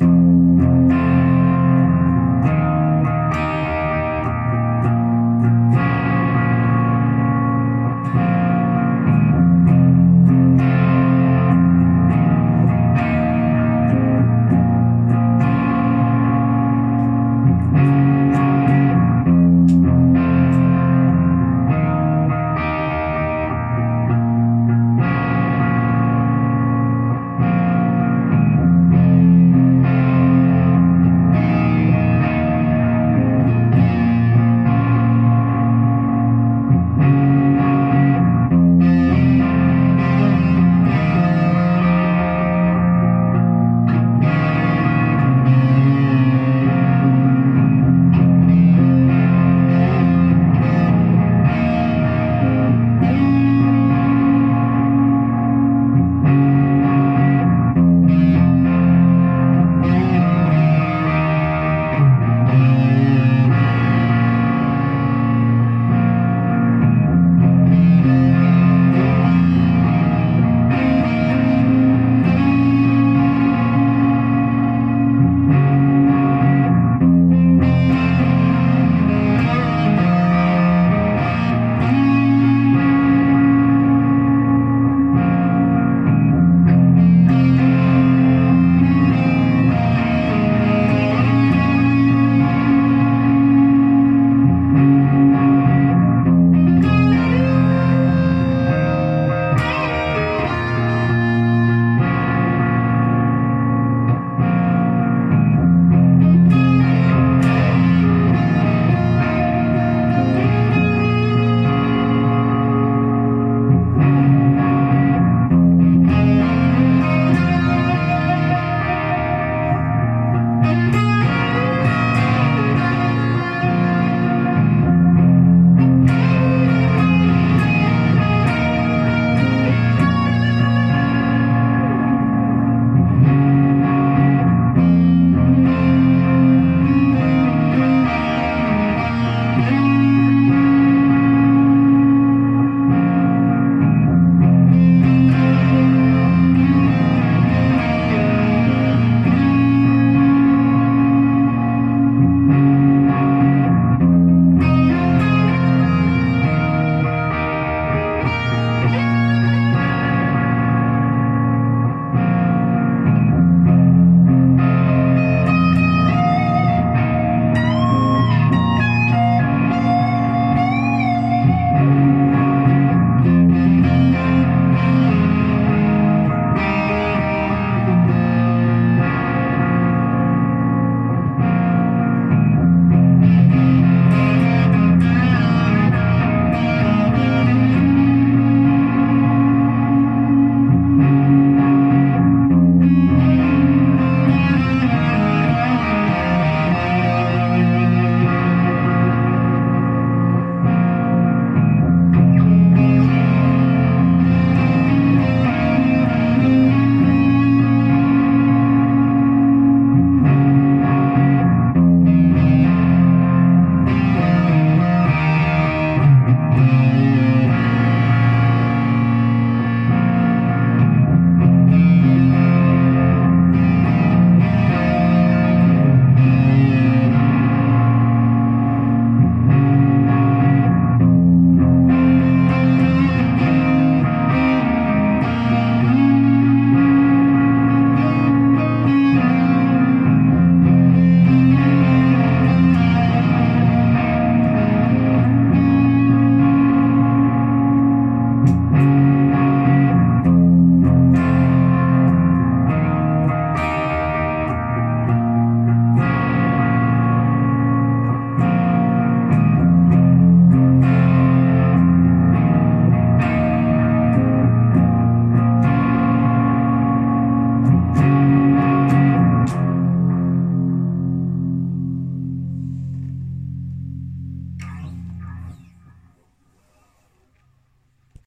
you.